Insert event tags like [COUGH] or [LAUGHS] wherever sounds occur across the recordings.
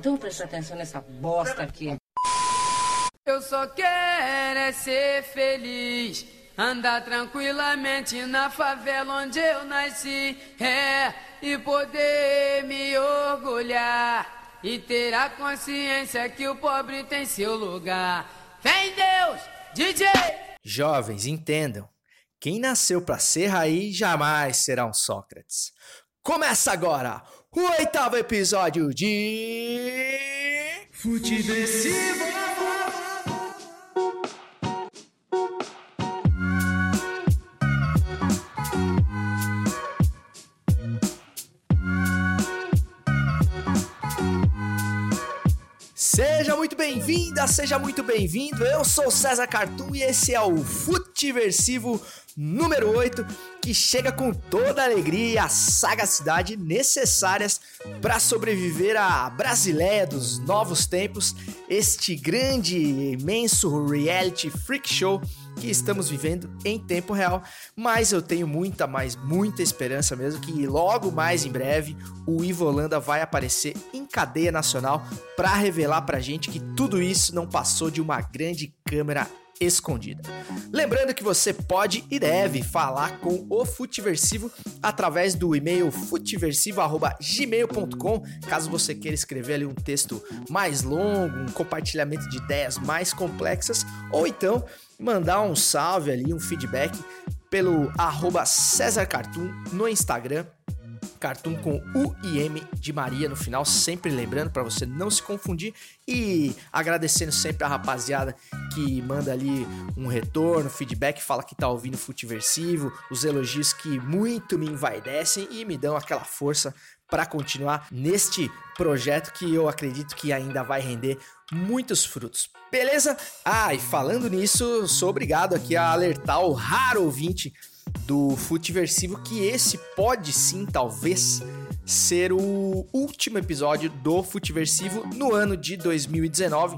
Então presta atenção nessa bosta aqui. Eu só quero é ser feliz. Andar tranquilamente na favela onde eu nasci. É, e poder me orgulhar. E ter a consciência que o pobre tem seu lugar. Vem Deus, DJ! Jovens, entendam. Quem nasceu para ser raiz jamais será um Sócrates. Começa agora oitavo episódio de. Futeversivo! Muito bem-vinda, seja muito bem-vindo. Eu sou César Cartoon e esse é o Futiversivo número 8, que chega com toda a alegria e a sagacidade necessárias para sobreviver à Brasileia dos novos tempos, este grande, imenso reality freak show que estamos vivendo em tempo real, mas eu tenho muita, mais muita esperança mesmo que logo mais em breve o Ivo Holanda vai aparecer em cadeia nacional para revelar pra gente que tudo isso não passou de uma grande câmera escondida. Lembrando que você pode e deve falar com o Futiversivo através do e-mail futiversivo@gmail.com, caso você queira escrever ali um texto mais longo, um compartilhamento de ideias mais complexas, ou então mandar um salve ali, um feedback pelo arroba César Cartoon no Instagram Cartoon com U e M de Maria no final, sempre lembrando para você não se confundir e agradecendo sempre a rapaziada que manda ali um retorno, feedback, fala que tá ouvindo Futiversivo, os elogios que muito me envaidecem e me dão aquela força para continuar neste projeto que eu acredito que ainda vai render muitos frutos. Beleza? Ah, e falando nisso, sou obrigado aqui a alertar o raro ouvinte do Futiversivo que esse pode sim, talvez, ser o último episódio do Futiversivo no ano de 2019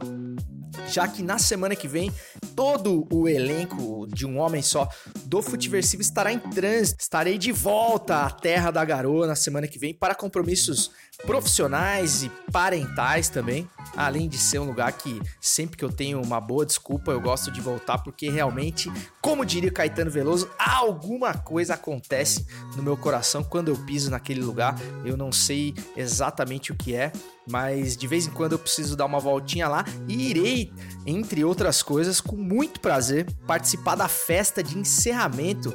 já que na semana que vem todo o elenco de um homem só do Futiversivo estará em trânsito. Estarei de volta à terra da garoa na semana que vem para compromissos profissionais e parentais também. Além de ser um lugar que sempre que eu tenho uma boa desculpa eu gosto de voltar porque realmente, como diria Caetano Veloso, alguma coisa acontece no meu coração quando eu piso naquele lugar. Eu não sei exatamente o que é, mas de vez em quando eu preciso dar uma voltinha lá e irei, entre outras coisas, com muito prazer participar da festa de encerramento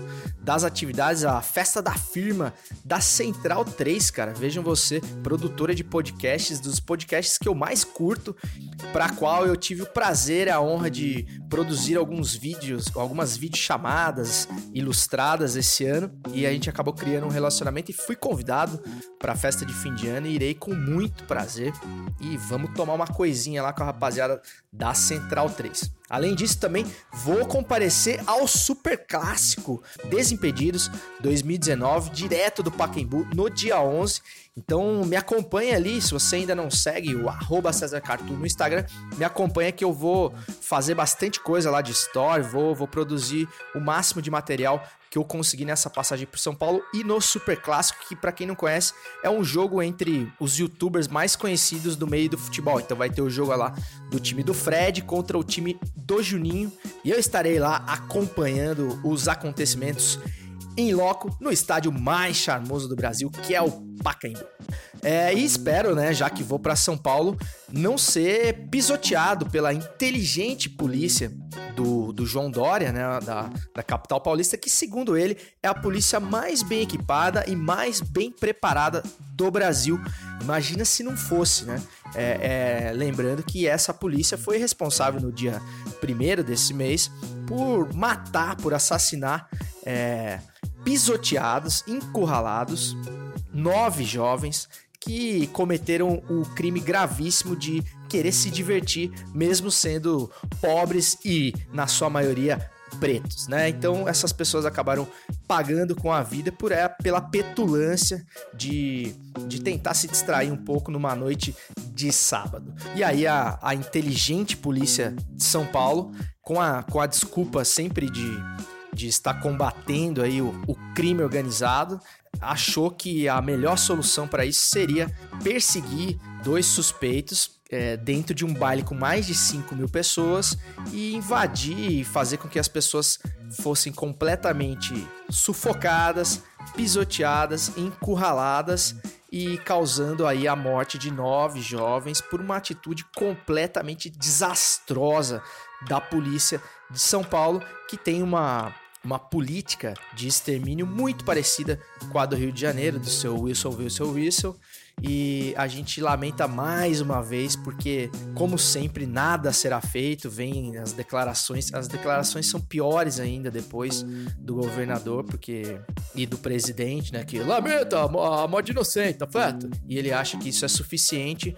das atividades, a festa da firma da Central 3, cara. Vejam você, produtora de podcasts, dos podcasts que eu mais curto, para qual eu tive o prazer e a honra de produzir alguns vídeos, algumas videochamadas ilustradas esse ano, e a gente acabou criando um relacionamento e fui convidado para a festa de fim de ano e irei com muito prazer e vamos tomar uma coisinha lá com a rapaziada da Central 3. Além disso, também vou comparecer ao Super Clássico Desimpedidos 2019, direto do Pacaembu, no dia 11. Então me acompanha ali, se você ainda não segue o arroba no Instagram, me acompanha que eu vou fazer bastante coisa lá de story, vou, vou produzir o máximo de material que eu consegui nessa passagem por São Paulo e no Super Clássico, que para quem não conhece, é um jogo entre os youtubers mais conhecidos do meio do futebol. Então vai ter o jogo lá do time do Fred contra o time do Juninho, e eu estarei lá acompanhando os acontecimentos em loco no estádio mais charmoso do Brasil, que é o Pacaembu. É, e espero, né, já que vou para São Paulo, não ser pisoteado pela inteligente polícia do, do João Dória, né, da, da capital paulista, que segundo ele é a polícia mais bem equipada e mais bem preparada do Brasil. Imagina se não fosse, né? É, é, lembrando que essa polícia foi responsável no dia primeiro desse mês por matar, por assassinar é, pisoteados, encurralados, nove jovens que cometeram o crime gravíssimo de querer se divertir, mesmo sendo pobres e, na sua maioria, pretos, né? Então essas pessoas acabaram pagando com a vida por é, pela petulância de, de tentar se distrair um pouco numa noite de sábado. E aí a, a inteligente polícia de São Paulo, com a, com a desculpa sempre de de estar combatendo aí o, o crime organizado, achou que a melhor solução para isso seria perseguir dois suspeitos é, dentro de um baile com mais de 5 mil pessoas e invadir e fazer com que as pessoas fossem completamente sufocadas, pisoteadas, encurraladas e causando aí a morte de nove jovens por uma atitude completamente desastrosa da polícia de São Paulo, que tem uma, uma política de extermínio muito parecida com a do Rio de Janeiro, do seu Wilson Wilson Wilson. E a gente lamenta mais uma vez, porque, como sempre, nada será feito. Vem as declarações, as declarações são piores ainda depois do governador, porque. e do presidente, né? Que lamenta a morte inocente, tá certo? E ele acha que isso é suficiente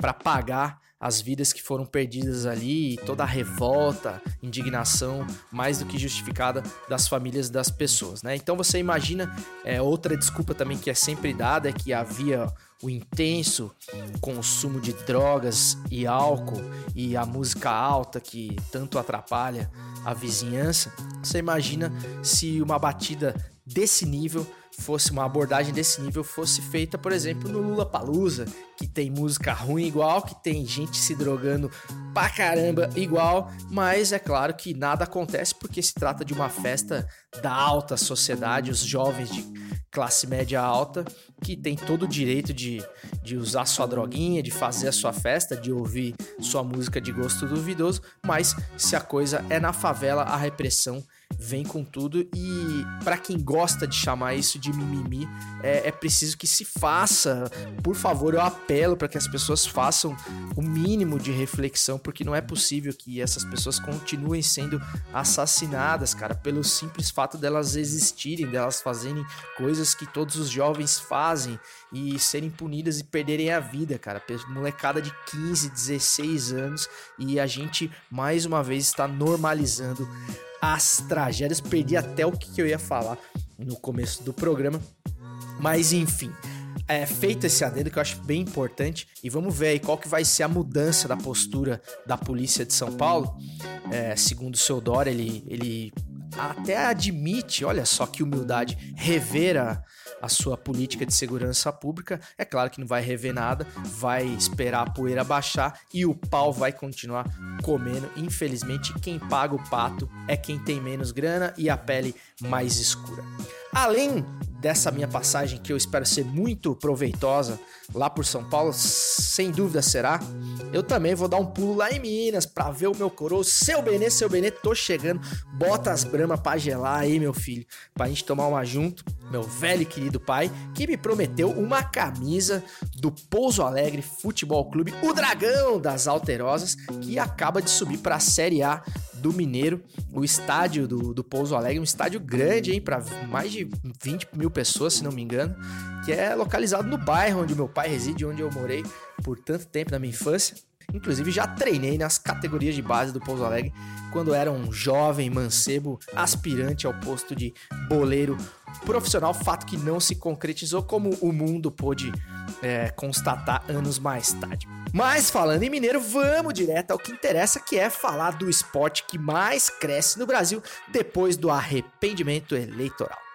para pagar as vidas que foram perdidas ali, toda a revolta, indignação, mais do que justificada das famílias das pessoas, né? Então você imagina, é, outra desculpa também que é sempre dada é que havia o intenso consumo de drogas e álcool e a música alta que tanto atrapalha a vizinhança. Você imagina se uma batida desse nível fosse uma abordagem desse nível fosse feita, por exemplo, no Lula Palusa, que tem música ruim igual, que tem gente se drogando pra caramba igual, mas é claro que nada acontece porque se trata de uma festa da alta sociedade, os jovens de classe média alta que tem todo o direito de, de usar sua droguinha, de fazer a sua festa, de ouvir sua música de gosto duvidoso, mas se a coisa é na favela, a repressão vem com tudo e para quem gosta de chamar isso de mimimi, é, é preciso que se faça. Por favor, eu apelo para que as pessoas façam o mínimo de reflexão, porque não é possível que essas pessoas continuem sendo assassinadas, cara, pelo simples fato delas existirem, delas fazerem coisas que todos os jovens fazem e serem punidas e perderem a vida, cara. Molecada de 15, 16 anos e a gente mais uma vez está normalizando as tragédias. Perdi até o que eu ia falar no começo do programa. Mas enfim, é, feito esse adendo que eu acho bem importante e vamos ver aí qual que vai ser a mudança da postura da polícia de São Paulo. É, segundo o seu Dória, ele, ele até admite, olha só que humildade, rever a, a sua política de segurança pública. É claro que não vai rever nada, vai esperar a poeira baixar e o pau vai continuar comendo. Infelizmente, quem paga o pato é quem tem menos grana e a pele mais escura. Além dessa minha passagem, que eu espero ser muito proveitosa lá por São Paulo, sem dúvida será, eu também vou dar um pulo lá em Minas para ver o meu coroa, seu Benê, seu Benê, tô chegando, bota as brama pra gelar aí, meu filho, pra gente tomar uma junto, meu velho e querido pai, que me prometeu uma camisa do Pouso Alegre Futebol Clube, o Dragão das Alterosas, que acaba de subir para a Série A do Mineiro, o estádio do, do Pouso Alegre, um estádio grande, hein, para mais de 20 mil pessoas, se não me engano, que é localizado no bairro onde meu pai reside, onde eu morei por tanto tempo na minha infância. Inclusive já treinei nas categorias de base do Pouso Alegre quando era um jovem mancebo aspirante ao posto de boleiro profissional, fato que não se concretizou como o mundo pôde é, constatar anos mais tarde. Mas falando em Mineiro, vamos direto ao que interessa, que é falar do esporte que mais cresce no Brasil depois do arrependimento eleitoral.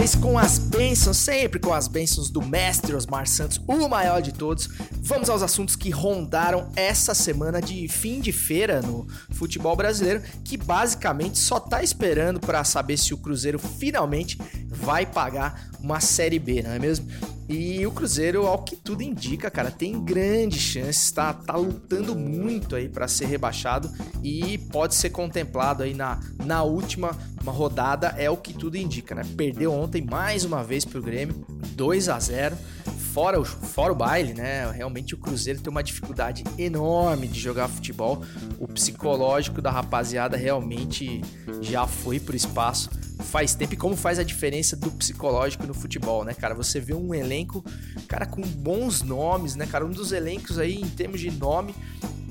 Vez com as bênçãos, sempre com as bênçãos do mestre Osmar Santos, o maior de todos. Vamos aos assuntos que rondaram essa semana de fim de feira no futebol brasileiro, que basicamente só tá esperando para saber se o Cruzeiro finalmente vai pagar uma Série B, não é mesmo? E o Cruzeiro, ao que tudo indica, cara, tem grandes chances, tá, tá lutando muito aí para ser rebaixado e pode ser contemplado aí na, na última rodada, é o que tudo indica, né? Perdeu ontem mais uma vez pro Grêmio, 2 a 0 fora o, fora o baile, né? Realmente o Cruzeiro tem uma dificuldade enorme de jogar futebol. O psicológico da rapaziada realmente já foi pro espaço faz tempo e como faz a diferença do psicológico no futebol, né, cara? Você vê um elenco, cara, com bons nomes, né, cara? Um dos elencos aí, em termos de nome,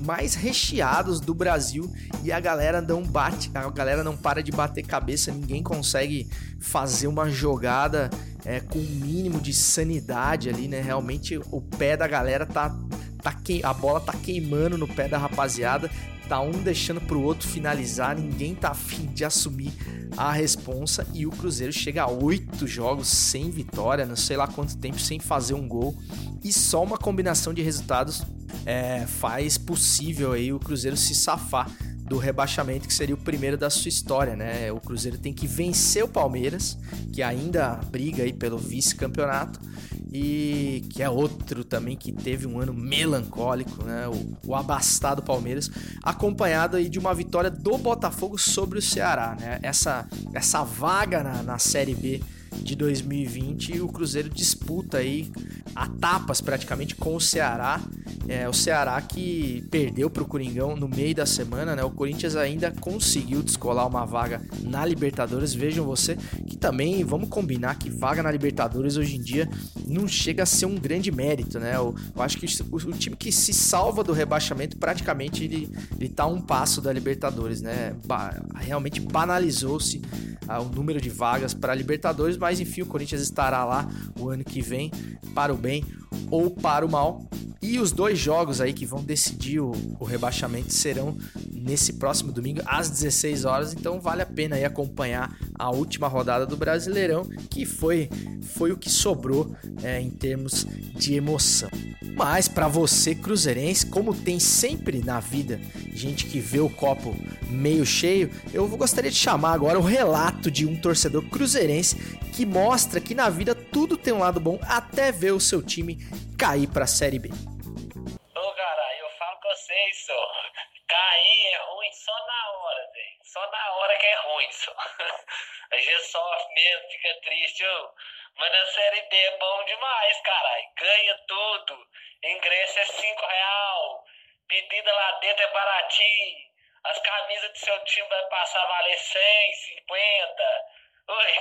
mais recheados do Brasil e a galera não bate, a galera não para de bater cabeça, ninguém consegue fazer uma jogada é, com o um mínimo de sanidade ali, né? Realmente o pé da galera tá, tá que... a bola tá queimando no pé da rapaziada, tá um deixando pro outro finalizar, ninguém tá afim de assumir a responsa e o Cruzeiro chega a oito jogos sem vitória, não sei lá quanto tempo sem fazer um gol e só uma combinação de resultados é, faz possível aí o Cruzeiro se safar do rebaixamento que seria o primeiro da sua história, né? O Cruzeiro tem que vencer o Palmeiras, que ainda briga aí pelo vice-campeonato e que é outro também que teve um ano melancólico, né? O, o, abastado Palmeiras, acompanhado aí de uma vitória do Botafogo sobre o Ceará, né? Essa, essa vaga na, na Série B de 2020 o Cruzeiro disputa aí a tapas praticamente com o Ceará. É, o Ceará que perdeu para o Coringão no meio da semana, né? O Corinthians ainda conseguiu descolar uma vaga na Libertadores. Vejam você que também vamos combinar que vaga na Libertadores hoje em dia não chega a ser um grande mérito, né? Eu, eu acho que o, o, time que se salva do rebaixamento praticamente ele, tá a um passo da Libertadores, né? Ba realmente banalizou-se ah, o número de vagas para Libertadores, mas enfim, o Corinthians estará lá o ano que vem, para o bem ou para o mal. E os dois jogos aí que vão decidir o, o, rebaixamento serão nesse próximo domingo às 16 horas, então vale a pena aí acompanhar a última rodada do Brasileirão, que foi, foi o que sobrou é, em termos de emoção. Mas para você cruzeirense, como tem sempre na vida gente que vê o copo meio cheio, eu gostaria de chamar agora o relato de um torcedor cruzeirense que mostra que na vida tudo tem um lado bom até ver o seu time cair para a Série B. Ô, cara, eu falo com vocês, só. Cair é ruim só na hora, velho. Só na hora que é ruim, só. [LAUGHS] A gente sofre mesmo, fica triste, ô. Mas na Série B é bom demais, caralho. Ganha tudo. Ingresso é 5 real. Bebida lá dentro é baratinho. As camisas do seu time vai passar a valer 100, 50. Oi,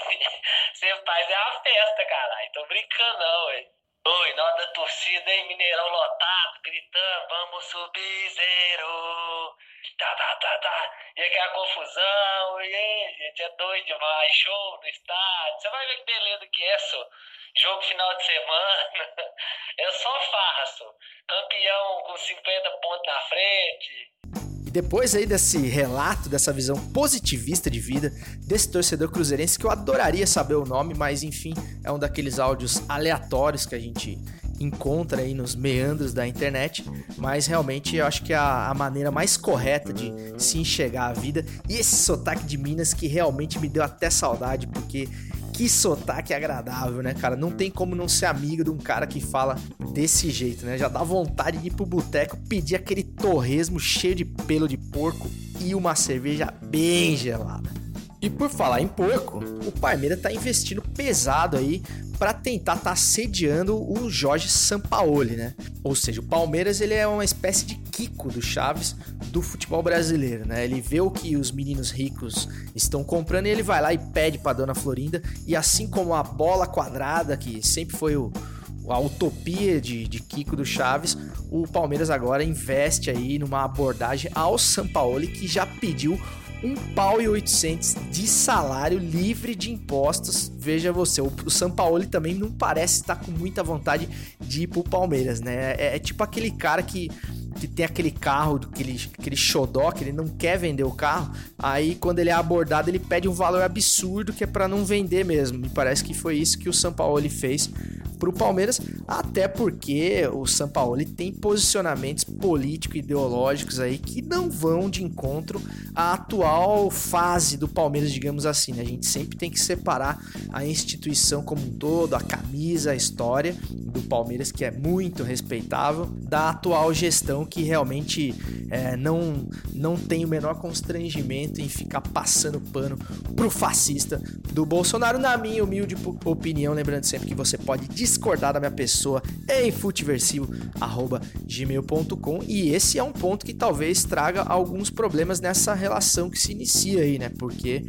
você faz é uma festa, caralho. Tô brincando não, oi. Oi, nós da torcida, hein? Mineirão lotado, gritando, vamos subir zero. Tá, tá, tá, tá. E aquela confusão, e aí, gente, é doido demais. Show no estádio. Você vai ver que beleza que é, só. Jogo final de semana. [LAUGHS] É só farra. Campeão com 50 pontos na frente. E depois aí desse relato, dessa visão positivista de vida desse torcedor cruzeirense que eu adoraria saber o nome, mas enfim, é um daqueles áudios aleatórios que a gente encontra aí nos meandros da internet, mas realmente eu acho que é a, a maneira mais correta de se enxergar a vida. E esse sotaque de Minas que realmente me deu até saudade, porque que sotaque agradável, né, cara? Não tem como não ser amigo de um cara que fala desse jeito, né? Já dá vontade de ir pro boteco pedir aquele torresmo cheio de pelo de porco e uma cerveja bem gelada. E por falar em porco, o Palmeiras tá investindo pesado aí para tentar estar tá sediando o Jorge Sampaoli, né? Ou seja, o Palmeiras ele é uma espécie de Kiko do Chaves do futebol brasileiro, né? Ele vê o que os meninos ricos estão comprando e ele vai lá e pede para dona Florinda e assim como a bola quadrada que sempre foi o a utopia de, de Kiko do Chaves, o Palmeiras agora investe aí numa abordagem ao Sampaoli que já pediu um pau e 800 de salário livre de impostos. Veja você, o, Sampaoli também não parece estar com muita vontade de ir pro Palmeiras, né? É, é tipo aquele cara que que tem aquele carro, aquele, aquele xodó, que ele não quer vender o carro, aí quando ele é abordado ele pede um valor absurdo que é para não vender mesmo. Me parece que foi isso que o São Paulo fez para o Palmeiras, até porque o São Paulo tem posicionamentos políticos ideológicos aí que não vão de encontro à atual fase do Palmeiras, digamos assim. Né? A gente sempre tem que separar a instituição como um todo, a camisa, a história do Palmeiras, que é muito respeitável, da atual gestão que realmente é, não, não tem o menor constrangimento em ficar passando pano pro fascista do Bolsonaro, na minha humilde opinião, lembrando sempre que você pode discordar da minha pessoa em futeversivo@gmail.com e esse é um ponto que talvez traga alguns problemas nessa relação que se inicia aí, né? Porque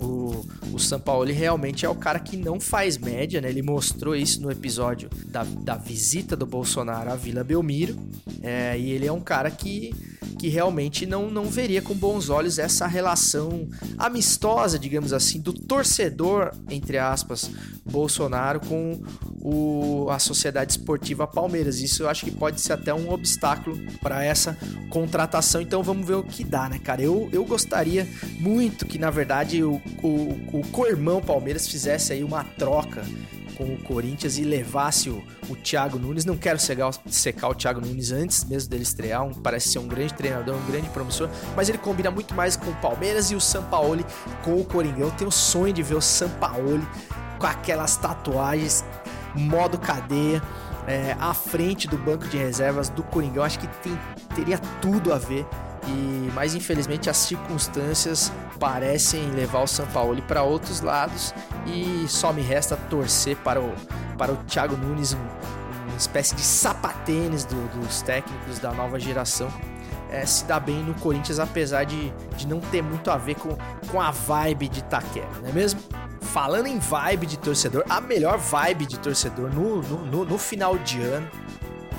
o, o Sampaoli realmente é o cara que não faz média, né? Ele mostrou isso no episódio da, da visita do Bolsonaro à Vila Belmiro, é, e ele é um cara que que realmente não, não veria com bons olhos essa relação amistosa, digamos assim, do torcedor, entre aspas, Bolsonaro com o, a Sociedade Esportiva Palmeiras. Isso eu acho que pode ser até um obstáculo para essa contratação. Então vamos ver o que dá, né, cara? Eu, eu gostaria muito que, na verdade, o, o, o co-irmão Palmeiras fizesse aí uma troca com o Corinthians e levasse o, o Thiago Nunes. Não quero secar, secar o Thiago Nunes antes mesmo dele estrear, um, parece ser um grande treinador, um grande promissor, mas ele combina muito mais com o Palmeiras e o Sampaoli com o Coringão. Eu tenho o sonho de ver o Sampaoli com aquelas tatuagens, modo cadeia. É, à frente do banco de reservas do Coringão, acho que tem, teria tudo a ver e mas infelizmente as circunstâncias parecem levar o São Paulo para outros lados e só me resta torcer para o para o Thiago Nunes um, uma espécie de sapatênis do, dos técnicos da nova geração é, se dá bem no Corinthians apesar de, de não ter muito a ver com, com a vibe de Taquera, não é mesmo? Falando em vibe de torcedor, a melhor vibe de torcedor no, no, no, no final de ano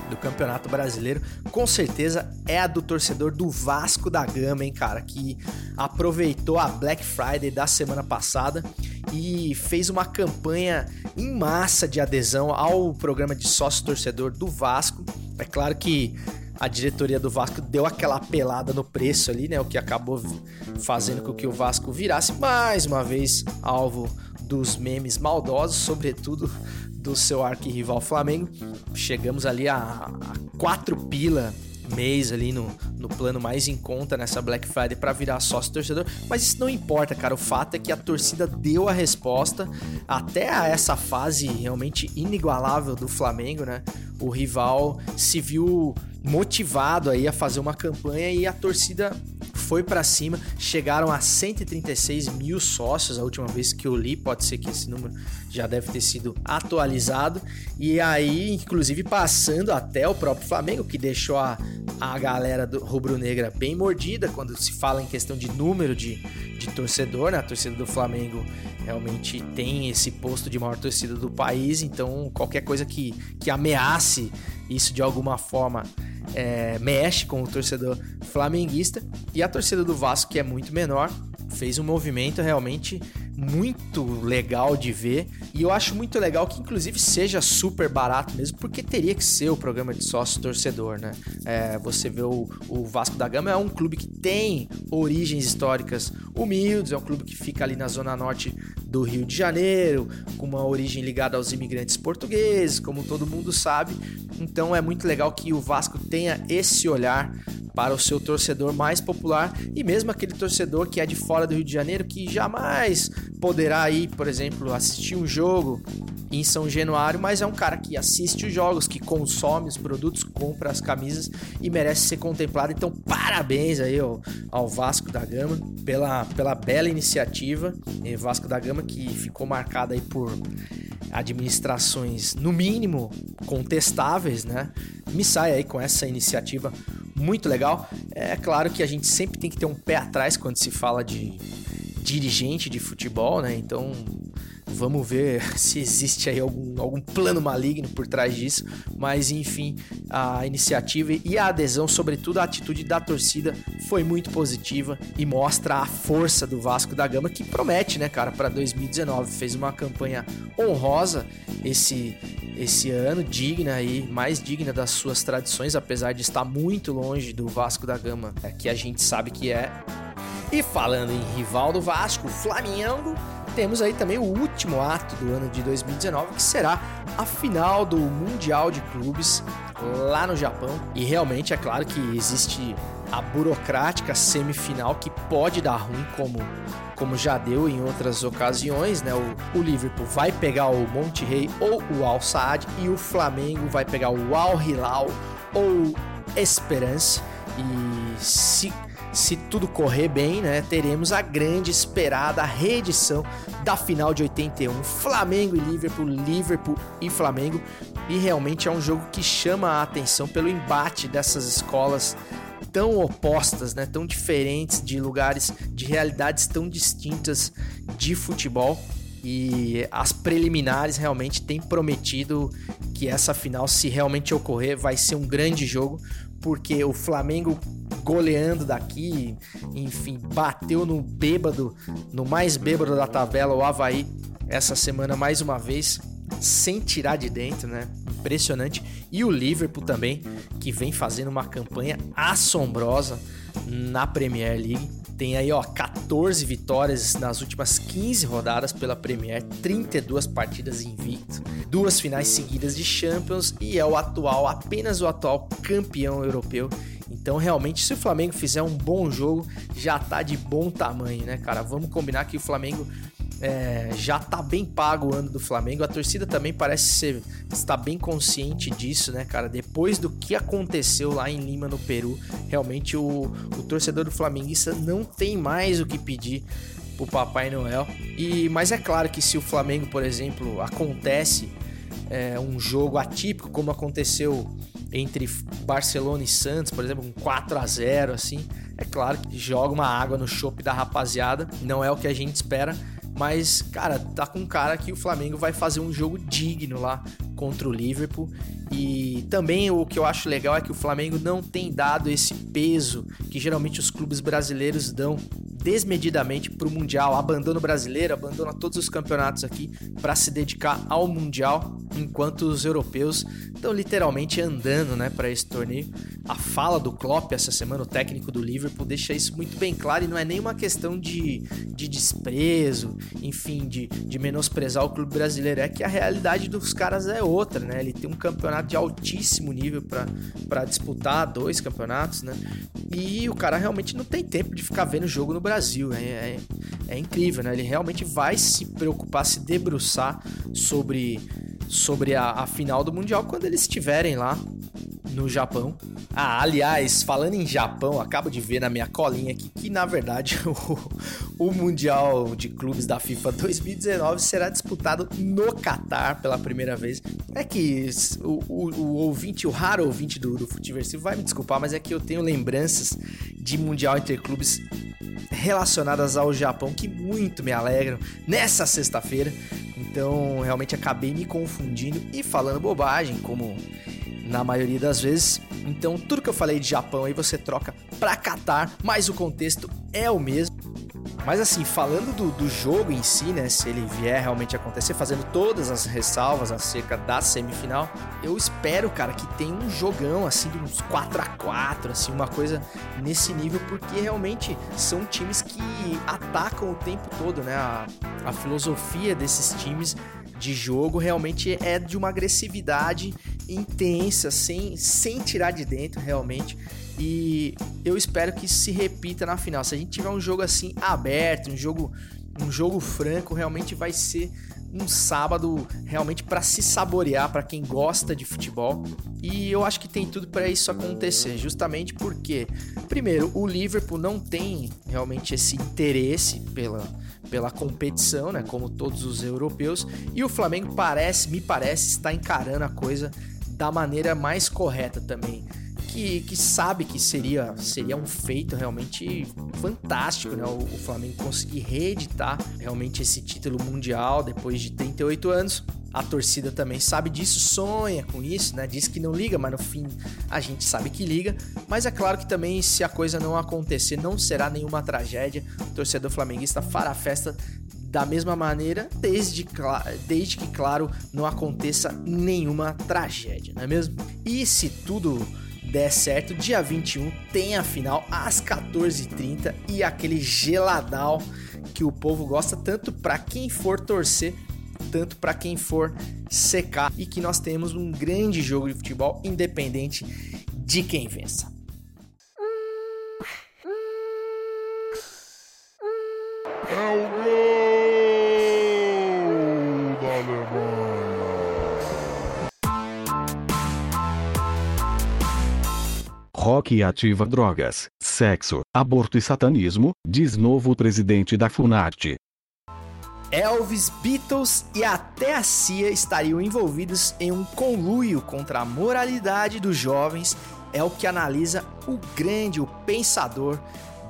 do Campeonato Brasileiro, com certeza é a do torcedor do Vasco da Gama, hein, cara, que aproveitou a Black Friday da semana passada e fez uma campanha em massa de adesão ao programa de sócio torcedor do Vasco. É claro que a diretoria do Vasco deu aquela pelada no preço ali, né? O que acabou fazendo com que o Vasco virasse mais uma vez alvo dos memes maldosos, sobretudo do seu arquirrival Flamengo. Chegamos ali a, a quatro pila mês ali no, no plano mais em conta nessa Black Friday para virar sócio torcedor, mas isso não importa, cara. O fato é que a torcida deu a resposta até a essa fase realmente inigualável do Flamengo, né? O rival se viu motivado aí a fazer uma campanha e a torcida foi para cima, chegaram a 136 mil sócios a última vez que eu li, pode ser que esse número já deve ter sido atualizado, e aí, inclusive, passando até o próprio Flamengo, que deixou a, a galera do rubro-negra bem mordida quando se fala em questão de número de, de torcedor, né? A torcida do Flamengo realmente tem esse posto de maior torcida do país, então qualquer coisa que, que ameace isso de alguma forma é, mexe com o torcedor flamenguista e a torcida do Vasco, que é muito menor, fez um movimento realmente muito legal de ver e eu acho muito legal que inclusive seja super barato mesmo porque teria que ser o programa de sócio torcedor, né? É, você vê o, o, Vasco da Gama é um clube que tem origens históricas humildes, é um clube que fica ali na zona norte do Rio de Janeiro, com uma origem ligada aos imigrantes portugueses, como todo mundo sabe. Então é muito legal que o Vasco tenha esse olhar para o seu torcedor mais popular e mesmo aquele torcedor que é de fora do Rio de Janeiro que jamais poderá ir, por exemplo, assistir um jogo em São Januário, mas é um cara que assiste os jogos, que consome os produtos, compra as camisas e merece ser contemplado. Então, parabéns aí ao, ao Vasco da Gama pela, pela bela iniciativa. E Vasco da Gama que ficou marcado aí por administrações, no mínimo, contestáveis, né? Me sai aí com essa iniciativa muito legal. É claro que a gente sempre tem que ter um pé atrás quando se fala de dirigente de futebol, né? Então vamos ver [LAUGHS] se existe aí algum, algum plano maligno por trás disso. Mas enfim, a iniciativa e a adesão, sobretudo a atitude da torcida, foi muito positiva e mostra a força do Vasco da Gama que promete, né, cara, para 2019. Fez uma campanha honrosa esse esse ano, digna e mais digna das suas tradições, apesar de estar muito longe do Vasco da Gama, é, que a gente sabe que é. E falando em rival do Vasco, Flamengo, temos aí também o último ato do ano de 2019, que será a final do Mundial de Clubes lá no Japão. E realmente é claro que existe a burocrática semifinal que pode dar ruim, como, como já deu em outras ocasiões, né? O, o Liverpool vai pegar o Monte Rei ou o Al Saad e o Flamengo vai pegar o Al Hilal ou Esperance. E se se tudo correr bem, né, teremos a grande esperada reedição da final de 81, Flamengo e Liverpool, Liverpool e Flamengo, e realmente é um jogo que chama a atenção pelo embate dessas escolas tão opostas, né, tão diferentes, de lugares, de realidades tão distintas de futebol. E as preliminares realmente têm prometido que essa final, se realmente ocorrer, vai ser um grande jogo, porque o Flamengo goleando daqui, enfim, bateu no bêbado, no mais bêbado da tabela, o Havaí, essa semana mais uma vez, sem tirar de dentro, né? Impressionante. E o Liverpool também, que vem fazendo uma campanha assombrosa na Premier League. Tem aí, ó, 14 vitórias nas últimas 15 rodadas pela Premier, 32 partidas invicto, duas finais seguidas de Champions e é o atual, apenas o atual campeão europeu. Então, realmente, se o Flamengo fizer um bom jogo, já tá de bom tamanho, né, cara? Vamos combinar que o Flamengo é, já tá bem pago o ano do Flamengo. A torcida também parece ser está bem consciente disso, né, cara? Depois do que aconteceu lá em Lima, no Peru, realmente o, o torcedor do Flamenguista não tem mais o que pedir pro Papai Noel. E mas é claro que se o Flamengo, por exemplo, acontece é, um jogo atípico como aconteceu entre Barcelona e Santos, por exemplo, um 4 a 0 assim, é claro que joga uma água no chope da rapaziada. Não é o que a gente espera mas, cara, tá com cara que o Flamengo vai fazer um jogo digno lá contra o Liverpool. E também o que eu acho legal é que o Flamengo não tem dado esse peso que geralmente os clubes brasileiros dão desmedidamente para o Mundial, abandona o brasileiro, abandona todos os campeonatos aqui para se dedicar ao Mundial, enquanto os europeus estão literalmente andando né, para esse torneio. A fala do Klopp essa semana, o técnico do Liverpool, deixa isso muito bem claro e não é nenhuma questão de, de desprezo, enfim, de, de menosprezar o clube brasileiro, é que a realidade dos caras é outra, né? Ele tem um campeonato de altíssimo nível para disputar dois campeonatos, né? E o cara realmente não tem tempo de ficar vendo jogo no Brasil. É, é, é incrível, né? Ele realmente vai se preocupar, se debruçar sobre, sobre a, a final do Mundial quando eles estiverem lá no Japão. Ah, aliás, falando em Japão, acabo de ver na minha colinha aqui que, na verdade, [LAUGHS] o, o Mundial de Clubes da FIFA 2019 será disputado no Catar pela primeira vez. É que o, o, o ouvinte, o raro ouvinte do, do Futiversivo vai me desculpar, mas é que eu tenho lembranças de Mundial Interclubes relacionadas ao Japão que muito me alegram nessa sexta-feira. Então, realmente acabei me confundindo e falando bobagem, como na maioria das vezes. Então, tudo que eu falei de Japão aí você troca para Qatar, mas o contexto é o mesmo. Mas assim, falando do, do, jogo em si, né? Se ele vier realmente acontecer, fazendo todas as ressalvas acerca da semifinal, eu espero, cara, que tenha um jogão assim de uns 4 a 4 assim, uma coisa nesse nível, porque realmente são times que atacam o tempo todo, né? A, a filosofia desses times de jogo realmente é de uma agressividade intensa, sem, sem tirar de dentro realmente. E eu espero que isso se repita na final. Se a gente tiver um jogo assim aberto, um jogo, um jogo franco, realmente vai ser um sábado realmente para se saborear para quem gosta de futebol. E eu acho que tem tudo para isso acontecer, justamente porque, primeiro, o Liverpool não tem realmente esse interesse pela pela competição, né, como todos os europeus, e o Flamengo parece, me parece, está encarando a coisa da maneira mais correta também. Que, que sabe que seria, seria um feito realmente fantástico, né? O, o Flamengo conseguir reeditar realmente esse título mundial depois de 38 anos. A torcida também sabe disso, sonha com isso, né? Diz que não liga, mas no fim a gente sabe que liga. Mas é claro que também, se a coisa não acontecer, não será nenhuma tragédia. O torcedor flamenguista fará festa da mesma maneira, desde, desde que, claro, não aconteça nenhuma tragédia, não é mesmo? E se tudo der certo, dia 21 tem a final às 14h30 e aquele geladal que o povo gosta tanto para quem for torcer tanto para quem for secar e que nós temos um grande jogo de futebol independente de quem vença. Rock ativa drogas. sexo, aborto e satanismo, diz novo presidente da Funarte. Elvis, Beatles e até a CIA estariam envolvidos em um conluio contra a moralidade dos jovens, é o que analisa o grande, o pensador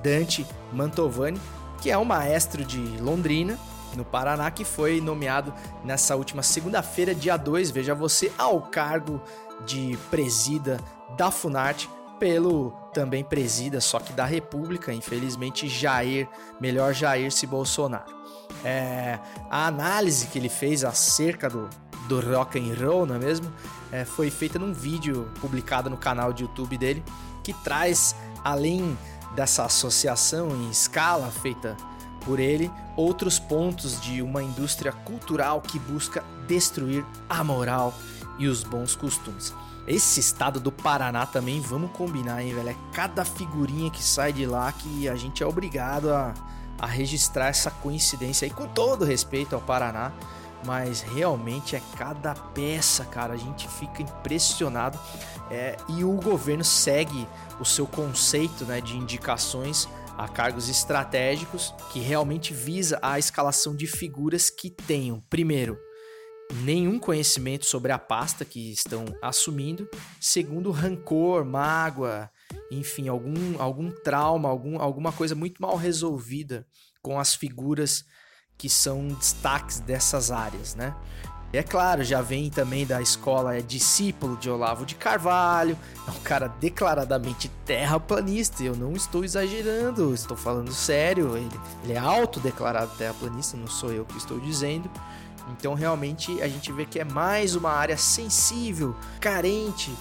Dante Mantovani, que é um maestro de Londrina, no Paraná, que foi nomeado nessa última segunda-feira, dia 2, veja você, ao cargo de presida da Funarte pelo também presida, só que da República, infelizmente, Jair, melhor Jair-se Bolsonaro. É, a análise que ele fez acerca do, do rock and roll, não é mesmo? É, foi feita num vídeo publicado no canal de YouTube dele, que traz, além dessa associação em escala feita por ele, outros pontos de uma indústria cultural que busca destruir a moral e os bons costumes. Esse estado do Paraná também, vamos combinar, hein, velho? É cada figurinha que sai de lá que a gente é obrigado a, a registrar essa coincidência aí, com todo respeito ao Paraná, mas realmente é cada peça, cara, a gente fica impressionado. É, e o governo segue o seu conceito né, de indicações a cargos estratégicos que realmente visa a escalação de figuras que tenham, primeiro, nenhum conhecimento sobre a pasta que estão assumindo, segundo, rancor, mágoa, enfim, algum, algum trauma, algum, alguma coisa muito mal resolvida com as figuras que são destaques dessas áreas, né? É claro, já vem também da escola, é discípulo de Olavo de Carvalho, é um cara declaradamente terraplanista, eu não estou exagerando, estou falando sério, ele, ele é autodeclarado terraplanista, não sou eu que estou dizendo. Então realmente a gente vê que é mais uma área sensível, carente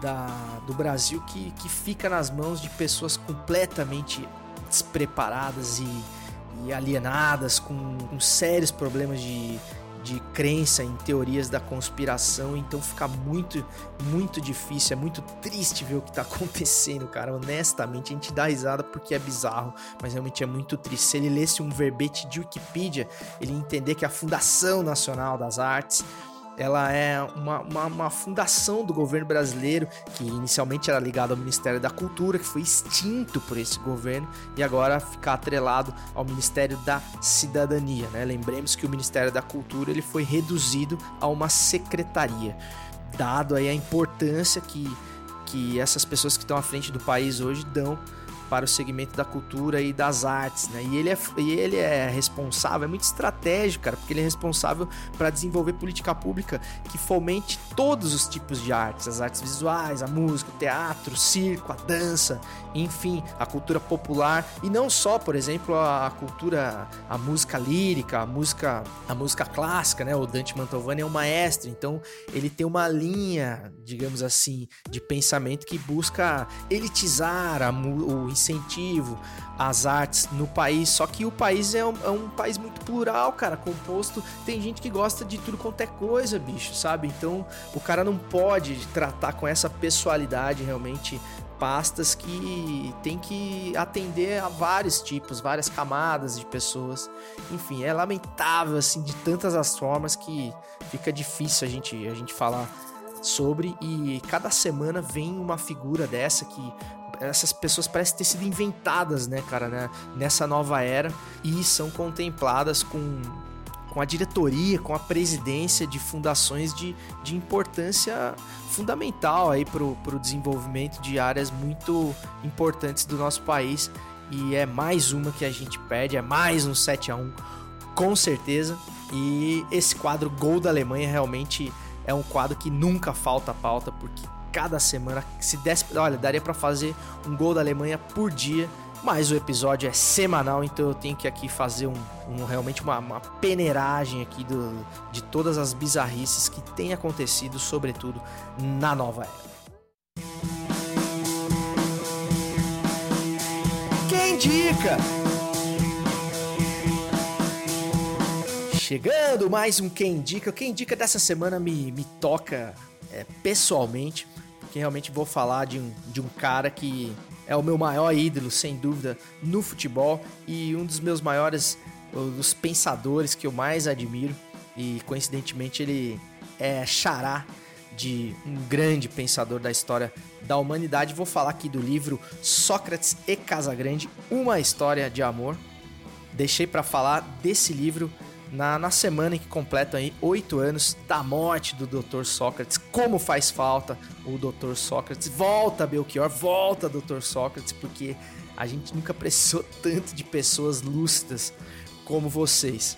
da, do Brasil que, que fica nas mãos de pessoas completamente despreparadas e, e alienadas, com, com sérios problemas de de crença em teorias da conspiração, então fica muito, muito difícil, é muito triste ver o que tá [LAUGHS] acontecendo, cara. Honestamente, a gente dá risada porque é bizarro, mas realmente é muito triste. Se ele lesse um verbete de Wikipedia, ele ia entender que a Fundação Nacional das Artes ela é uma, uma, uma, fundação do governo brasileiro que inicialmente era ligada ao Ministério da Cultura, que foi extinto por esse governo e agora fica atrelado ao Ministério da Cidadania. Né? Lembremos que o Ministério da Cultura ele foi reduzido a uma secretaria, dado aí a importância que, que essas pessoas que estão à frente do país hoje dão para o segmento da cultura e das artes, né? E ele é, e ele é responsável, é muito estratégico, cara, porque ele é responsável para desenvolver política pública que fomente todos os tipos de artes, as artes visuais, a música, o teatro, o circo, a dança, enfim, a cultura popular e não só, por exemplo, a, cultura, a música lírica, a música, a música clássica, né? O Dante Mantovani é um maestro, então ele tem uma linha, digamos assim, de pensamento que busca elitizar a, o incentivo às artes no país. Só que o país é um, é um, país muito plural, cara, composto. Tem gente que gosta de tudo quanto é coisa, bicho, sabe? Então o cara não pode tratar com essa pessoalidade realmente pastas que tem que atender a vários tipos, várias camadas de pessoas. Enfim, é lamentável assim de tantas as formas que fica difícil a gente a gente falar sobre e cada semana vem uma figura dessa que essas pessoas parecem ter sido inventadas, né, cara, né, nessa nova era e são contempladas com, com a diretoria, com a presidência de fundações de, de importância fundamental aí para o desenvolvimento de áreas muito importantes do nosso país. E é mais uma que a gente perde, é mais um 7 a 1 com certeza. E esse quadro Gol da Alemanha realmente é um quadro que nunca falta pauta, porque cada semana. Se desse, olha, daria para fazer um gol da Alemanha por dia. Mas o episódio é semanal, então eu tenho que aqui fazer um, um realmente uma, uma, peneiragem aqui do, de todas as bizarrices que tem acontecido, sobretudo na nova era. Quem indica? Chegando mais um Quem Indica. Quem Indica dessa semana me, me toca é, pessoalmente que realmente vou falar de um, de um cara que é o meu maior ídolo, sem dúvida, no futebol e um dos meus maiores, dos pensadores que eu mais admiro. E coincidentemente ele é xará de um grande pensador da história da humanidade. Vou falar aqui do livro Sócrates e Casagrande, uma história de amor. Deixei para falar desse livro na, na semana em que completam aí oito anos da morte do Dr. Sócrates. Como faz falta o Dr. Sócrates. Volta, Belchior, volta, Dr. Sócrates, porque a gente nunca precisou [LAUGHS] tanto de pessoas lúcidas como vocês.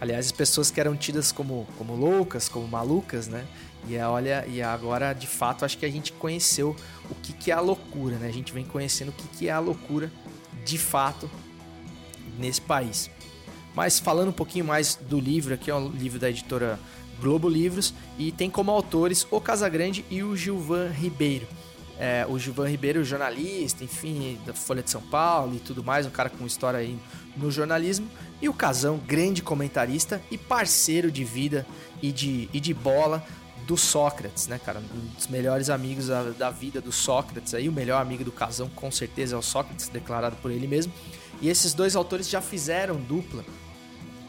Aliás, as pessoas que eram tidas como, como loucas, como malucas, né? E é, olha, e agora de fato acho que a gente conheceu o que, que é a loucura, né? A gente vem conhecendo o que, que é a loucura de fato nesse país. Mas falando um pouquinho mais do livro, aqui é um livro da editora Globo Livros e tem como autores o Casagrande e o Gilvan Ribeiro. É, o Gilvan Ribeiro, jornalista, enfim, da Folha de São Paulo e tudo mais, um cara com história aí no jornalismo. E o Casão, grande comentarista e parceiro de vida e de, e de bola do Sócrates, né, cara? Um dos melhores amigos da, da vida do Sócrates. Aí, o melhor amigo do Casão, com certeza, é o Sócrates, declarado por ele mesmo. E esses dois autores já fizeram dupla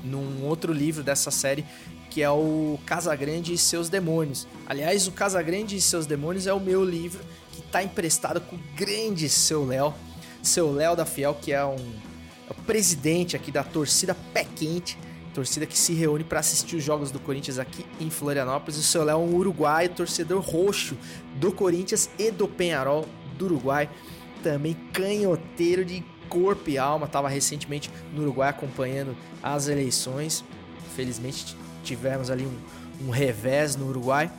num outro livro dessa série que é o Casagrande e seus demônios. Aliás, o Casagrande e seus demônios é o meu livro que está emprestado com o grande seu Léo, seu Léo da Fiel, que é um é o presidente aqui da torcida Pé Quente, torcida que se reúne para assistir os jogos do Corinthians aqui em Florianópolis. O seu Léo é um uruguaio, torcedor roxo do Corinthians e do Penharol do Uruguai, também canhoteiro de corpo e alma, estava recentemente no Uruguai acompanhando as eleições. Felizmente tivemos ali um, um revés no Uruguai.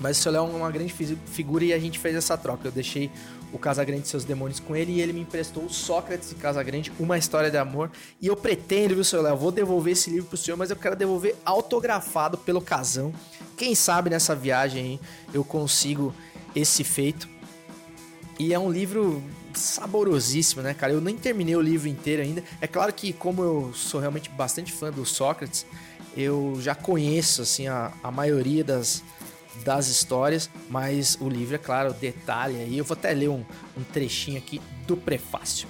Mas o seu Léo é uma grande figura e a gente fez essa troca. Eu deixei o Casagrande e seus demônios com ele e ele me emprestou o Sócrates e Casagrande, uma história de amor. E eu pretendo, viu, seu Léo, vou devolver esse livro pro senhor, mas eu quero devolver autografado pelo Casão. Quem sabe nessa viagem aí eu consigo esse feito. E é um livro saborosíssimo, né, cara? Eu nem terminei o livro inteiro ainda. É claro que, como eu sou realmente bastante fã do Sócrates, eu já conheço, assim, a, a maioria das, das histórias, mas o livro, é claro, detalhe aí. Eu vou até ler um, um trechinho aqui do prefácio.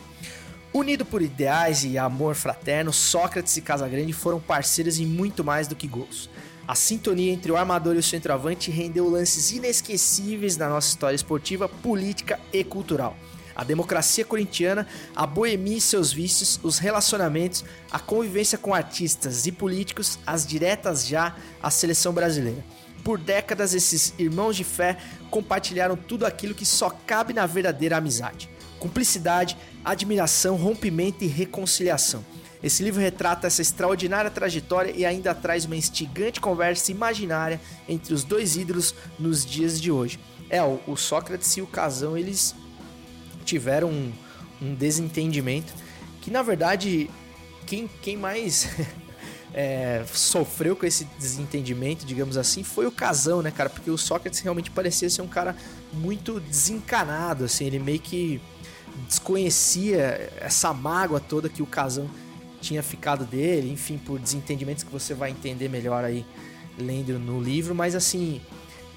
Unido por ideais e amor fraterno, Sócrates e Casagrande foram parceiros em muito mais do que gols. A sintonia entre o armador e o centroavante rendeu lances inesquecíveis na nossa história esportiva, política e cultural. A democracia corintiana, a boemia e seus vícios, os relacionamentos, a convivência com artistas e políticos, as diretas já à seleção brasileira. Por décadas, esses irmãos de fé compartilharam tudo aquilo que só cabe na verdadeira amizade: cumplicidade, admiração, rompimento e reconciliação. Esse livro retrata essa extraordinária trajetória e ainda traz uma instigante conversa imaginária entre os dois ídolos nos dias de hoje. É, o, Sócrates e o Casão, eles tiveram um, um desentendimento que, na verdade, quem, quem mais [LAUGHS] é, sofreu com esse desentendimento, digamos assim, foi o Casão, né, cara? Porque o Sócrates realmente parecia ser um cara muito desencanado, assim, ele meio que desconhecia essa mágoa toda que o Casão tinha ficado dele, enfim, por desentendimentos que você vai entender melhor aí lendo no livro, mas assim,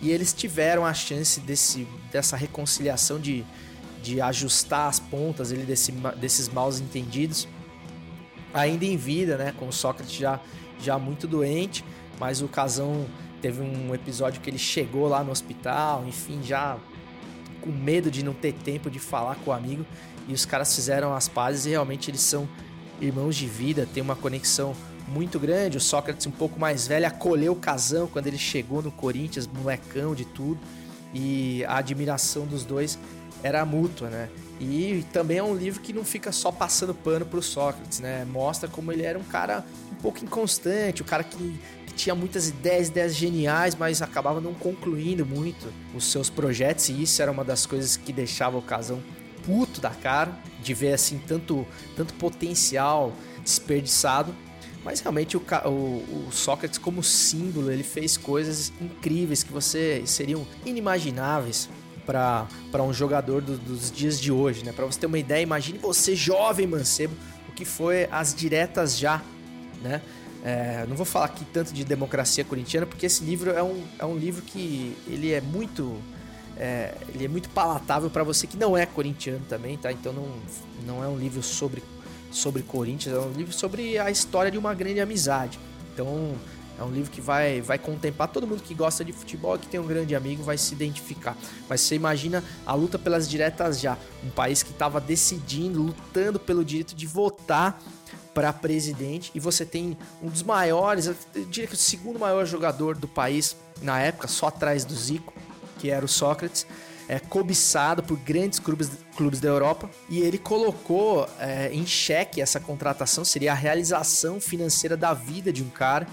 e eles tiveram a chance desse, dessa reconciliação de, de ajustar as pontas ele desse, desses maus entendidos. Ainda em vida, né, com o Sócrates já, já muito doente, mas o Casão teve um episódio que ele chegou lá no hospital, enfim, já com medo de não ter tempo de falar com o amigo, e os caras fizeram as pazes e realmente eles são irmãos de vida, tem uma conexão muito grande. O Sócrates, um pouco mais velho, acolheu o Casão quando ele chegou no Corinthians, molecão de tudo, e a admiração dos dois era mútua, né? E também é um livro que não fica só passando pano pro Sócrates, né? Mostra como ele era um cara um pouco inconstante, um cara que, que tinha muitas ideias, ideias geniais, mas acabava não concluindo muito os seus projetos, e isso era uma das coisas que deixava o Casão puto da cara de ver assim tanto, tanto potencial desperdiçado. Mas realmente o, o, o, Sócrates, como símbolo, ele fez coisas incríveis que você seriam inimagináveis para um jogador do, dos dias de hoje, né? Para você ter uma ideia, imagine você jovem mancebo, o que foi as diretas já, né? É, não vou falar aqui tanto de democracia corintiana, porque esse livro é um, é um livro que ele é muito é, ele é muito palatável para você que não é corintiano também, tá? Então não, não é um livro sobre, sobre Corinthians, é um livro sobre a história de uma grande amizade. Então É um livro que vai, vai contemplar todo mundo que gosta de futebol, que tem um grande amigo, vai se identificar. Mas você imagina a luta pelas diretas já. Um país que estava decidindo, lutando pelo direito de votar para presidente. E você tem um dos maiores, eu diria que o segundo maior jogador do país na época, só atrás do Zico, que era o Sócrates é, cobiçado por grandes clubes, clubes da Europa e ele colocou é, em xeque essa contratação, seria a realização financeira da vida de um cara.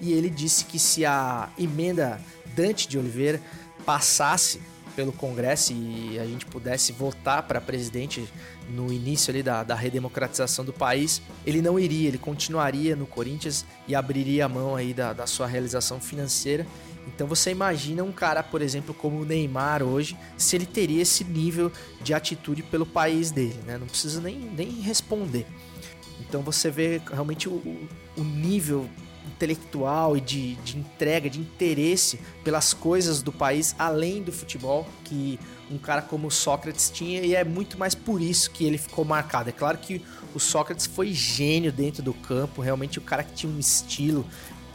E ele disse que se a emenda Dante de Oliveira passasse pelo Congresso e a gente pudesse votar para presidente no início ali da, da redemocratização do país, ele não iria, ele continuaria no Corinthians e abriria a mão aí da, da sua realização financeira. Então você imagina um cara, por exemplo, como o Neymar hoje, se ele teria esse nível de atitude pelo país dele, né? Não precisa nem, nem responder. Então você vê realmente o, o nível intelectual e de, de entrega, de interesse pelas coisas do país, além do futebol, que um cara como Sócrates tinha, e é muito mais por isso que ele ficou marcado. É claro que o Sócrates foi gênio dentro do campo, realmente o cara que tinha um estilo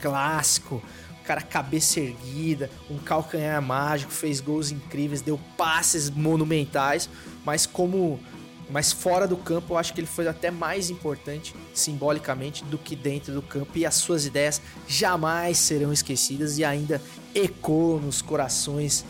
clássico, cara cabeça erguida, um calcanhar mágico, fez gols incríveis, deu passes monumentais, mas como mas fora do campo eu acho que ele foi até mais importante simbolicamente do que dentro do campo e as suas ideias jamais serão esquecidas e ainda ecoam nos corações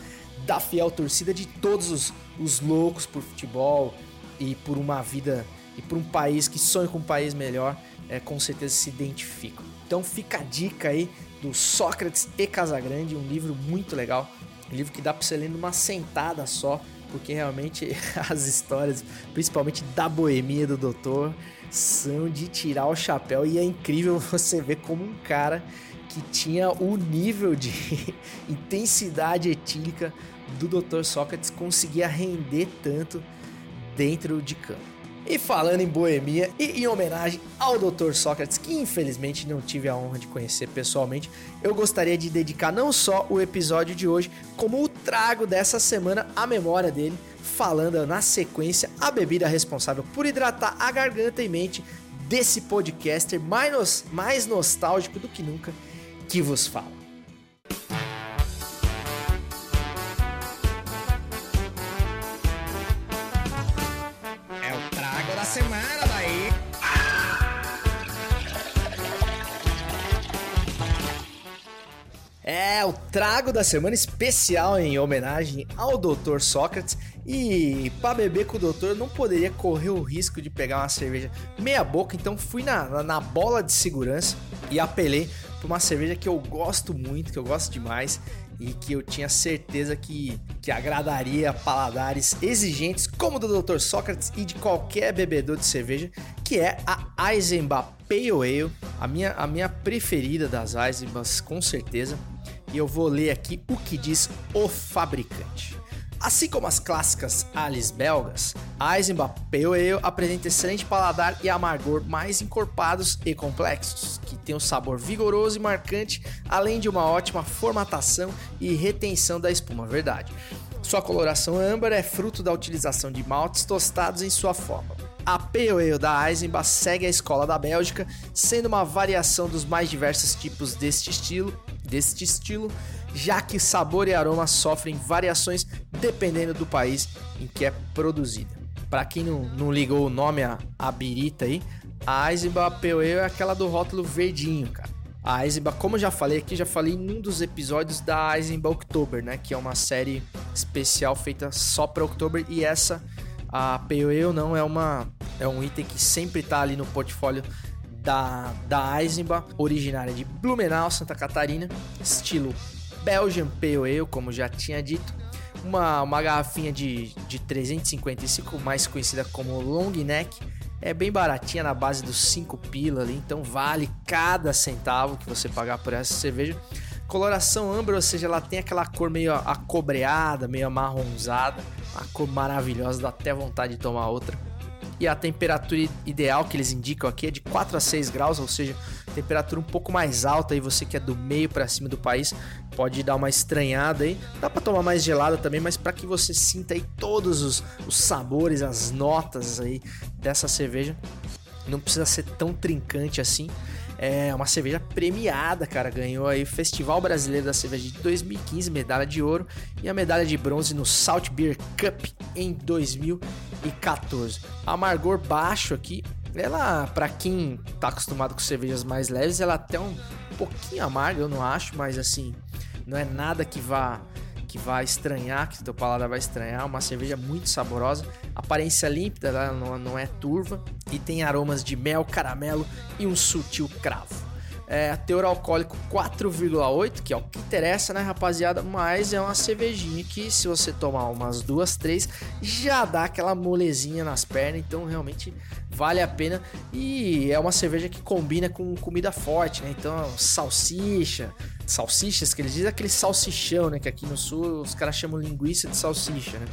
da fiel torcida de todos os, os loucos por futebol e por uma vida e por um país que sonha com um país melhor, é, com certeza se identificam. Então fica a dica aí do Sócrates e Casagrande, um livro muito legal, um livro que dá para você ler numa sentada só, porque realmente [LAUGHS] as histórias, principalmente da boemia do doutor, são de tirar o chapéu e é incrível [LAUGHS] você ver como um cara que tinha o nível de [LAUGHS] intensidade etílica do Dr. Sócrates conseguia render tanto dentro de campo. E falando em boemia e em homenagem ao Dr. Sócrates, que infelizmente não tive a honra de conhecer pessoalmente, eu gostaria de dedicar não só o episódio de hoje, como o trago dessa semana à memória dele, falando na sequência a bebida responsável por hidratar a garganta e mente desse podcaster mais, mais nostálgico do que nunca que vos fala. Trago da semana especial em homenagem ao Dr. Sócrates. E para beber com o doutor não poderia correr o risco de pegar uma cerveja meia boca, então fui na, na bola de segurança e apelei para uma cerveja que eu gosto muito, que eu gosto demais e que eu tinha certeza que, que agradaria paladares exigentes como o do Dr. Sócrates e de qualquer bebedor de cerveja, que é a Eisenbach Pale Ale, a minha, a minha preferida das Eisenbachs, com certeza. E eu vou ler aqui o que diz o fabricante. Assim como as clássicas Alice belgas, a Eisenbach Pale Ale apresenta excelente paladar e amargor mais encorpados e complexos, que tem um sabor vigoroso e marcante, além de uma ótima formatação e retenção da espuma verdade. Sua coloração âmbar é fruto da utilização de maltes tostados em sua forma. A Pale Ale da Eisenbach segue a escola da Bélgica, sendo uma variação dos mais diversos tipos deste estilo, deste estilo já que sabor e aroma sofrem variações dependendo do país em que é produzida. Para quem não, não ligou o nome a birita aí, a Eisenbach Pale Ale é aquela do rótulo verdinho, cara. A Eisenbach, como já falei aqui, já falei em um dos episódios da Eisenbach October, né? Que é uma série especial feita só para October. E essa, a Pale Ale não é uma... É um item que sempre tá ali no portfólio da, da originária de Blumenau, Santa Catarina, estilo Belgian Pale Ale, como já tinha dito, uma, uma garrafinha de, de 355, mais conhecida como Long Neck, é bem baratinha na base dos 5 pila ali, então vale cada centavo que você pagar por essa cerveja. Coloração âmbar, ou seja, ela tem aquela cor meio acobreada, meio amarronzada, uma cor maravilhosa, dá até vontade de tomar outra. E a temperatura ideal que eles indicam aqui é de 4 a 6 graus, ou seja, temperatura um pouco mais alta aí você que é do meio para cima do país pode dar uma estranhada aí. Dá para tomar mais gelada também, mas para que você sinta aí todos os, os sabores, as notas aí dessa cerveja, não precisa ser tão trincante assim. É uma cerveja premiada, cara. Ganhou aí o Festival Brasileiro da Cerveja de 2015, medalha de ouro, e a medalha de bronze no Salt Beer Cup em 2014. Amargor baixo aqui. Ela, para quem tá acostumado com cervejas mais leves, ela até um pouquinho amarga, eu não acho, mas assim, não é nada que vá que vai estranhar, que teu paladar vai estranhar. Uma cerveja muito saborosa, aparência límpida, ela não, não é turva e tem aromas de mel, caramelo e um sutil cravo. É, teor alcoólico 4,8, que é o que interessa, né, rapaziada? Mas é uma cervejinha que, se você tomar umas duas, três, já dá aquela molezinha nas pernas. Então, realmente vale a pena. E é uma cerveja que combina com comida forte, né? Então, salsicha, salsichas que eles dizem, aquele salsichão, né? Que aqui no sul os caras chamam linguiça de salsicha, né?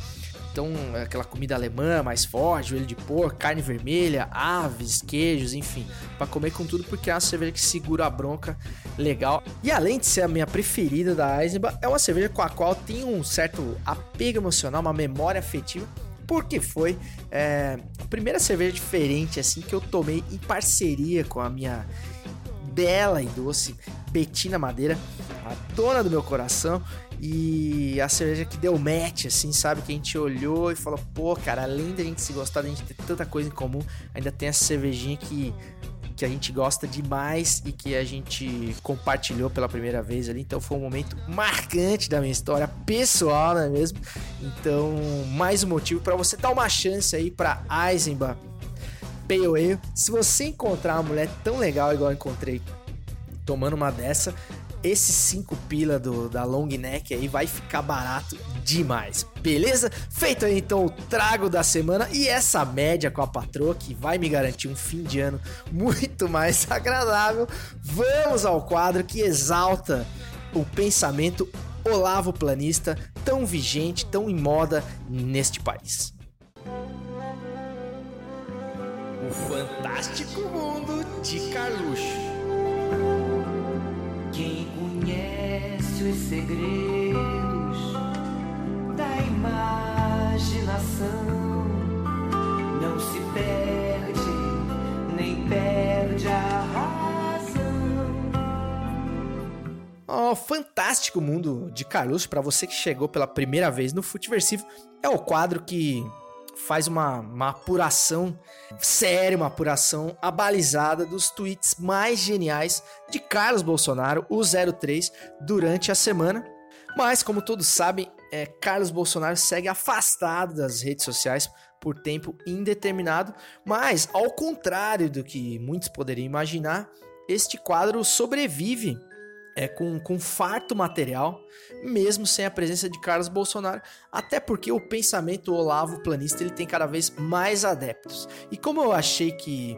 Então, é aquela comida alemã mais forte, joelho de porco, carne vermelha, aves, queijos, enfim, para comer com tudo, porque é uma cerveja que segura a bronca legal. E além de ser a minha preferida da Eisenbach, é uma cerveja com a qual tem um certo apego emocional, uma memória afetiva porque foi é, a primeira cerveja diferente assim que eu tomei em parceria com a minha bela e doce Betina Madeira, a dona do meu coração. E a cerveja que deu match, assim, sabe? Que a gente olhou e falou, pô, cara, além da gente se gostar, da gente ter tanta coisa em comum, ainda tem essa cervejinha que que a gente gosta demais e que a gente compartilhou pela primeira vez ali. Então foi um momento marcante da minha história pessoal, não é mesmo? Então, mais um motivo para você dar uma chance aí para Eisenbach Pale Ale. Se você encontrar uma mulher tão legal igual eu encontrei tomando uma dessa, esse 5 pila do, da long neck aí vai ficar barato demais, beleza? Feito aí então o trago da semana e essa média com a patroa que vai me garantir um fim de ano muito mais [LAUGHS] agradável. Vamos ao quadro que exalta o pensamento Olavo Planista, tão vigente, tão em moda neste país. O Fantástico Mundo de Carluxo. Quem conhece os segredos da imaginação não se perde, nem perde a razão. Oh, fantástico mundo de Carluxo para você que chegou pela primeira vez no Futiversivo. É o quadro que faz uma, uma apuração séria, uma apuração abalizada dos tweets mais geniais de Carlos Bolsonaro, o 03, durante a semana. Mas, como todos sabem, é, Carlos Bolsonaro segue afastado das redes sociais por tempo indeterminado, mas, ao contrário do que muitos poderiam imaginar, este quadro sobrevive é, com, com farto material, mesmo sem a presença de Carlos Bolsonaro, até porque o pensamento Olavo Planista ele tem cada vez mais adeptos. E como eu achei que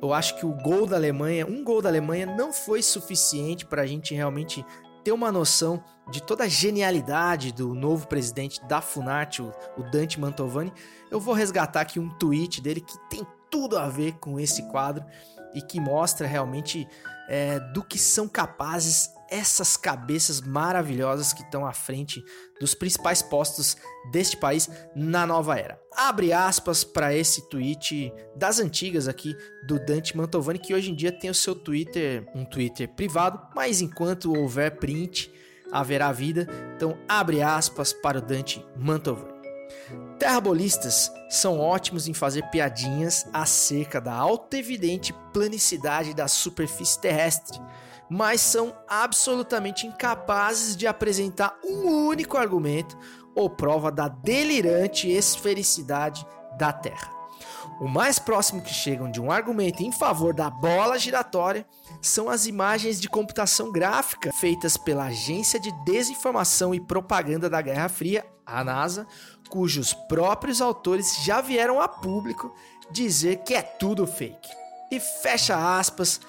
eu acho que o gol da Alemanha, um gol da Alemanha não foi suficiente para a gente realmente ter uma noção de toda a genialidade do novo presidente da Funarte, o, o Dante Mantovani, eu vou resgatar aqui um tweet dele que tem tudo a ver com esse quadro e que mostra realmente é, do que são capazes essas cabeças maravilhosas que estão à frente dos principais postos deste país na nova era. Abre aspas para esse tweet das antigas aqui do Dante Mantovani, que hoje em dia tem o seu Twitter, um Twitter privado, mas enquanto houver print, haverá vida. Então, abre aspas para o Dante Mantovani. Terrabolistas são ótimos em fazer piadinhas acerca da autoevidente planicidade da superfície terrestre, mas são absolutamente incapazes de apresentar um único argumento ou prova da delirante esfericidade da Terra. O mais próximo que chegam de um argumento em favor da bola giratória são as imagens de computação gráfica feitas pela Agência de Desinformação e Propaganda da Guerra Fria, a NASA, cujos próprios autores já vieram a público dizer que é tudo fake. E fecha aspas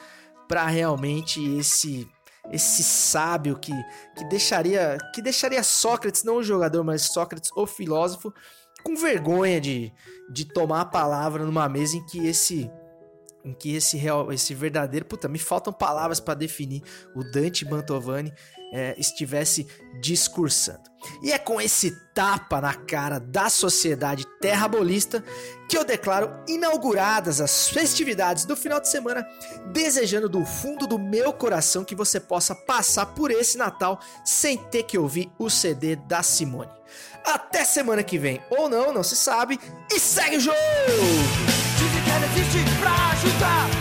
para realmente esse esse sábio que, que deixaria que deixaria Sócrates, não o jogador, mas Sócrates, o filósofo, com vergonha de, de tomar a palavra numa mesa em que esse em que esse real, esse verdadeiro, puta, me faltam palavras para definir o Dante Mantovani é, estivesse discursando. E é com esse tapa na cara da sociedade terrabolista que eu declaro inauguradas as festividades do final de semana, desejando do fundo do meu coração que você possa passar por esse Natal sem ter que ouvir o CD da Simone. Até semana que vem, ou não, não se sabe, e segue o jogo! Dizem que ela existe pra ajudar